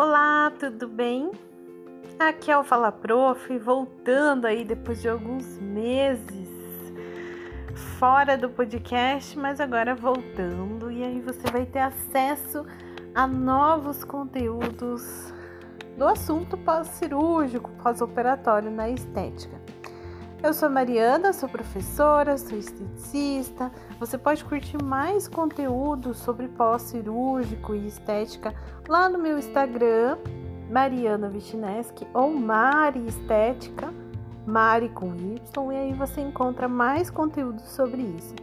Olá, tudo bem? Aqui é o Fala Prof, voltando aí depois de alguns meses fora do podcast, mas agora voltando e aí você vai ter acesso a novos conteúdos do assunto pós-cirúrgico, pós-operatório na estética. Eu sou Mariana, sou professora, sou esteticista. Você pode curtir mais conteúdo sobre pós-cirúrgico e estética lá no meu Instagram, Mariana Vichineski ou Mari Estética, Mari com Y, e aí você encontra mais conteúdo sobre isso.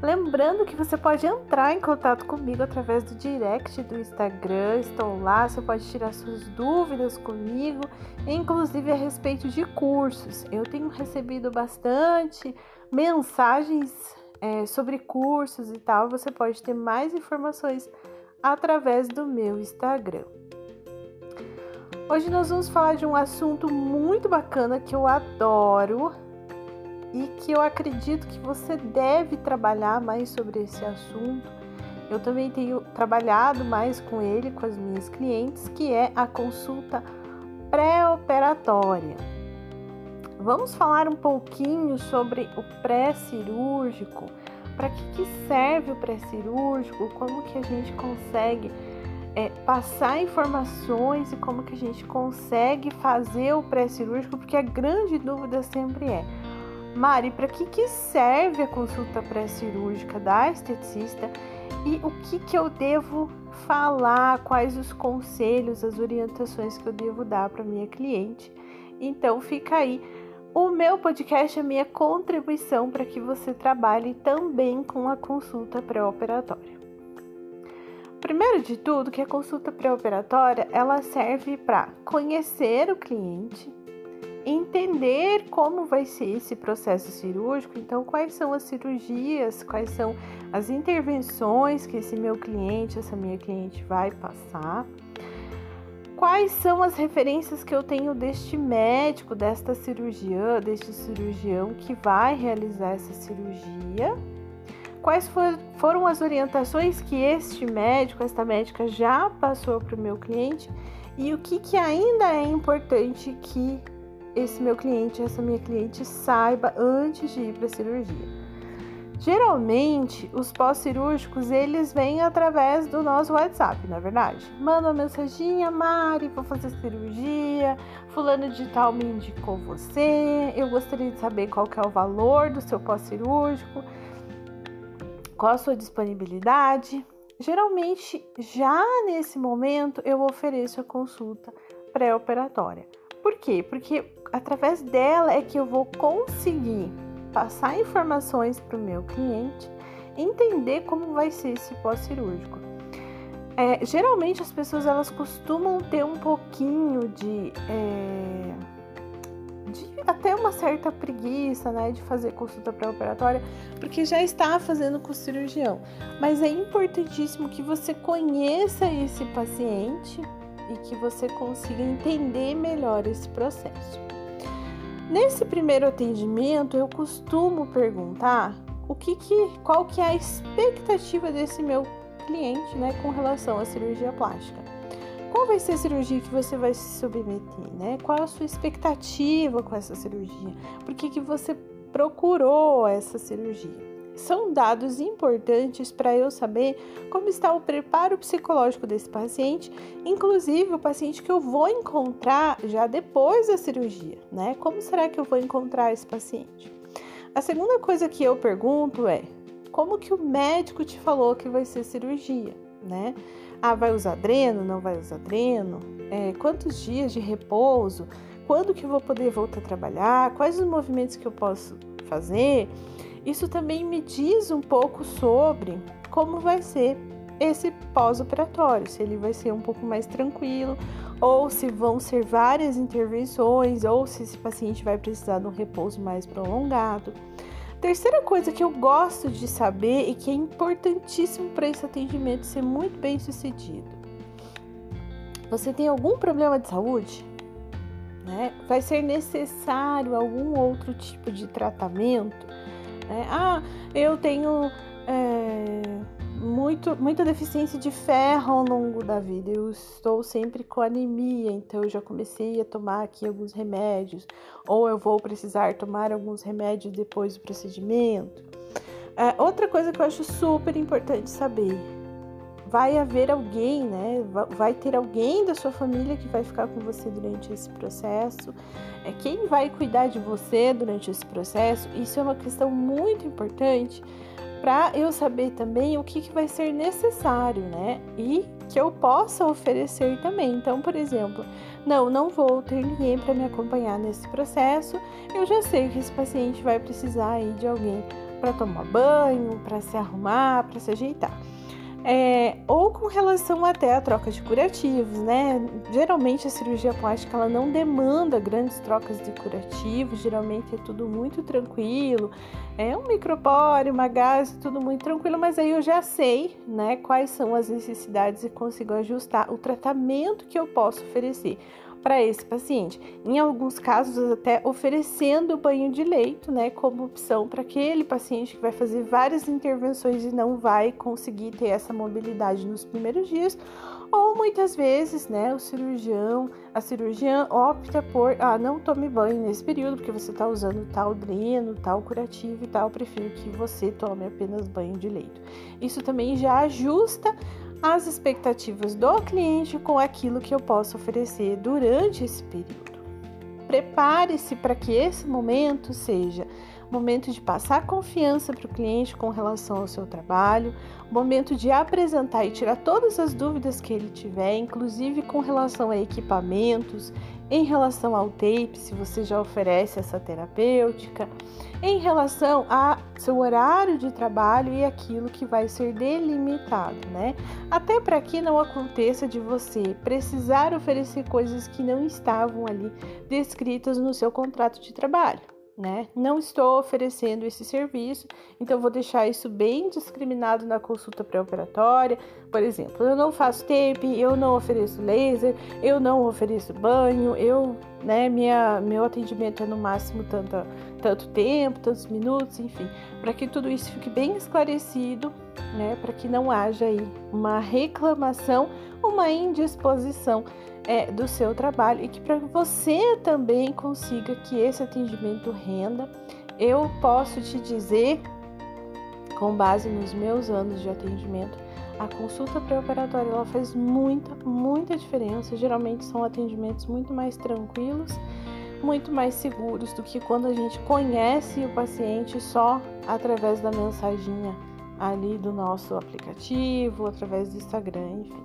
Lembrando que você pode entrar em contato comigo através do direct do Instagram, estou lá, você pode tirar suas dúvidas comigo, inclusive a respeito de cursos. Eu tenho recebido bastante mensagens é, sobre cursos e tal, você pode ter mais informações através do meu Instagram. Hoje nós vamos falar de um assunto muito bacana que eu adoro e que eu acredito que você deve trabalhar mais sobre esse assunto. Eu também tenho trabalhado mais com ele, com as minhas clientes, que é a consulta pré-operatória. Vamos falar um pouquinho sobre o pré-cirúrgico. Para que, que serve o pré-cirúrgico? Como que a gente consegue é, passar informações e como que a gente consegue fazer o pré-cirúrgico? Porque a grande dúvida sempre é Mari, para que, que serve a consulta pré-cirúrgica da esteticista e o que, que eu devo falar, quais os conselhos, as orientações que eu devo dar para minha cliente? Então, fica aí. O meu podcast é minha contribuição para que você trabalhe também com a consulta pré-operatória. Primeiro de tudo, que a consulta pré-operatória ela serve para conhecer o cliente, entender como vai ser esse processo cirúrgico, então quais são as cirurgias, quais são as intervenções que esse meu cliente, essa minha cliente vai passar. Quais são as referências que eu tenho deste médico, desta cirurgiã, deste cirurgião que vai realizar essa cirurgia? Quais for, foram as orientações que este médico, esta médica já passou para o meu cliente? E o que, que ainda é importante que esse meu cliente, essa minha cliente saiba antes de ir para a cirurgia. Geralmente, os pós-cirúrgicos, eles vêm através do nosso WhatsApp, na é verdade. Manda uma mensaginha, Mari, vou fazer cirurgia, fulano de tal me indicou você, eu gostaria de saber qual que é o valor do seu pós-cirúrgico, qual a sua disponibilidade. Geralmente, já nesse momento, eu ofereço a consulta pré-operatória. Por quê? Porque através dela é que eu vou conseguir passar informações para o meu cliente, entender como vai ser esse pós-cirúrgico. É, geralmente as pessoas elas costumam ter um pouquinho de, é, de até uma certa preguiça, né, de fazer consulta pré-operatória, porque já está fazendo com o cirurgião. Mas é importantíssimo que você conheça esse paciente e que você consiga entender melhor esse processo. Nesse primeiro atendimento, eu costumo perguntar o que, que qual que é a expectativa desse meu cliente, né, com relação à cirurgia plástica. Qual vai ser a cirurgia que você vai se submeter, né? Qual a sua expectativa com essa cirurgia? Por que, que você procurou essa cirurgia? São dados importantes para eu saber como está o preparo psicológico desse paciente, inclusive o paciente que eu vou encontrar já depois da cirurgia, né? Como será que eu vou encontrar esse paciente? A segunda coisa que eu pergunto é: como que o médico te falou que vai ser cirurgia, né? Ah, vai usar dreno? Não vai usar dreno? É, quantos dias de repouso? Quando que eu vou poder voltar a trabalhar? Quais os movimentos que eu posso fazer? Isso também me diz um pouco sobre como vai ser esse pós-operatório, se ele vai ser um pouco mais tranquilo, ou se vão ser várias intervenções, ou se esse paciente vai precisar de um repouso mais prolongado. Terceira coisa que eu gosto de saber e que é importantíssimo para esse atendimento ser muito bem sucedido. Você tem algum problema de saúde? Né? Vai ser necessário algum outro tipo de tratamento? Né? Ah, eu tenho é, muito, muita deficiência de ferro ao longo da vida. Eu estou sempre com anemia, então eu já comecei a tomar aqui alguns remédios, ou eu vou precisar tomar alguns remédios depois do procedimento. É, outra coisa que eu acho super importante saber: vai haver alguém, né? Vai ter alguém da sua família que vai ficar com você durante esse processo. É quem vai cuidar de você durante esse processo. Isso é uma questão muito importante para eu saber também o que, que vai ser necessário, né? E que eu possa oferecer também. Então, por exemplo, não, não vou ter ninguém para me acompanhar nesse processo. Eu já sei que esse paciente vai precisar aí de alguém para tomar banho, para se arrumar, para se ajeitar. É, ou com relação até à troca de curativos, né? Geralmente a cirurgia plástica ela não demanda grandes trocas de curativos, geralmente é tudo muito tranquilo, é um micropóreo, uma gás, tudo muito tranquilo, mas aí eu já sei, né, quais são as necessidades e consigo ajustar o tratamento que eu posso oferecer para esse paciente. Em alguns casos, até oferecendo o banho de leito, né, como opção para aquele paciente que vai fazer várias intervenções e não vai conseguir ter essa mobilidade nos primeiros dias, ou muitas vezes, né, o cirurgião, a cirurgiã opta por, ah, não tome banho nesse período porque você está usando tal dreno, tal curativo e tal, prefiro que você tome apenas banho de leito. Isso também já ajusta as expectativas do cliente com aquilo que eu posso oferecer durante esse período. Prepare-se para que esse momento seja momento de passar confiança para o cliente com relação ao seu trabalho, momento de apresentar e tirar todas as dúvidas que ele tiver, inclusive com relação a equipamentos, em relação ao tape, se você já oferece essa terapêutica, em relação a seu horário de trabalho e aquilo que vai ser delimitado, né? Até para que não aconteça de você precisar oferecer coisas que não estavam ali descritas no seu contrato de trabalho né? Não estou oferecendo esse serviço, então vou deixar isso bem discriminado na consulta pré-operatória. Por exemplo, eu não faço tape, eu não ofereço laser, eu não ofereço banho, eu, né, minha, meu atendimento é no máximo tanto, tanto tempo, tantos minutos, enfim, para que tudo isso fique bem esclarecido, né, para que não haja aí uma reclamação, uma indisposição é, do seu trabalho e que para você também consiga que esse atendimento renda, eu posso te dizer, com base nos meus anos de atendimento, a consulta pré-operatória ela faz muita, muita diferença. Geralmente são atendimentos muito mais tranquilos, muito mais seguros do que quando a gente conhece o paciente só através da mensaginha ali do nosso aplicativo, através do Instagram, enfim.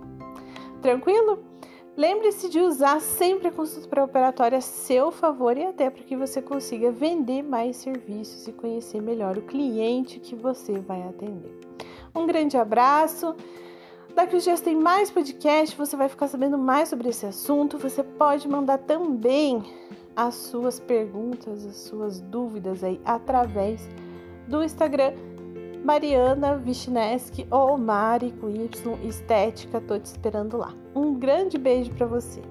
Tranquilo? Lembre-se de usar sempre a consulta pré-operatória a seu favor e até para que você consiga vender mais serviços e conhecer melhor o cliente que você vai atender. Um grande abraço. Daqui uns dias tem mais podcast, você vai ficar sabendo mais sobre esse assunto. Você pode mandar também as suas perguntas, as suas dúvidas aí através do Instagram Mariana Vichneski ou Mari com Y Estética. Tô te esperando lá. Um grande beijo para você.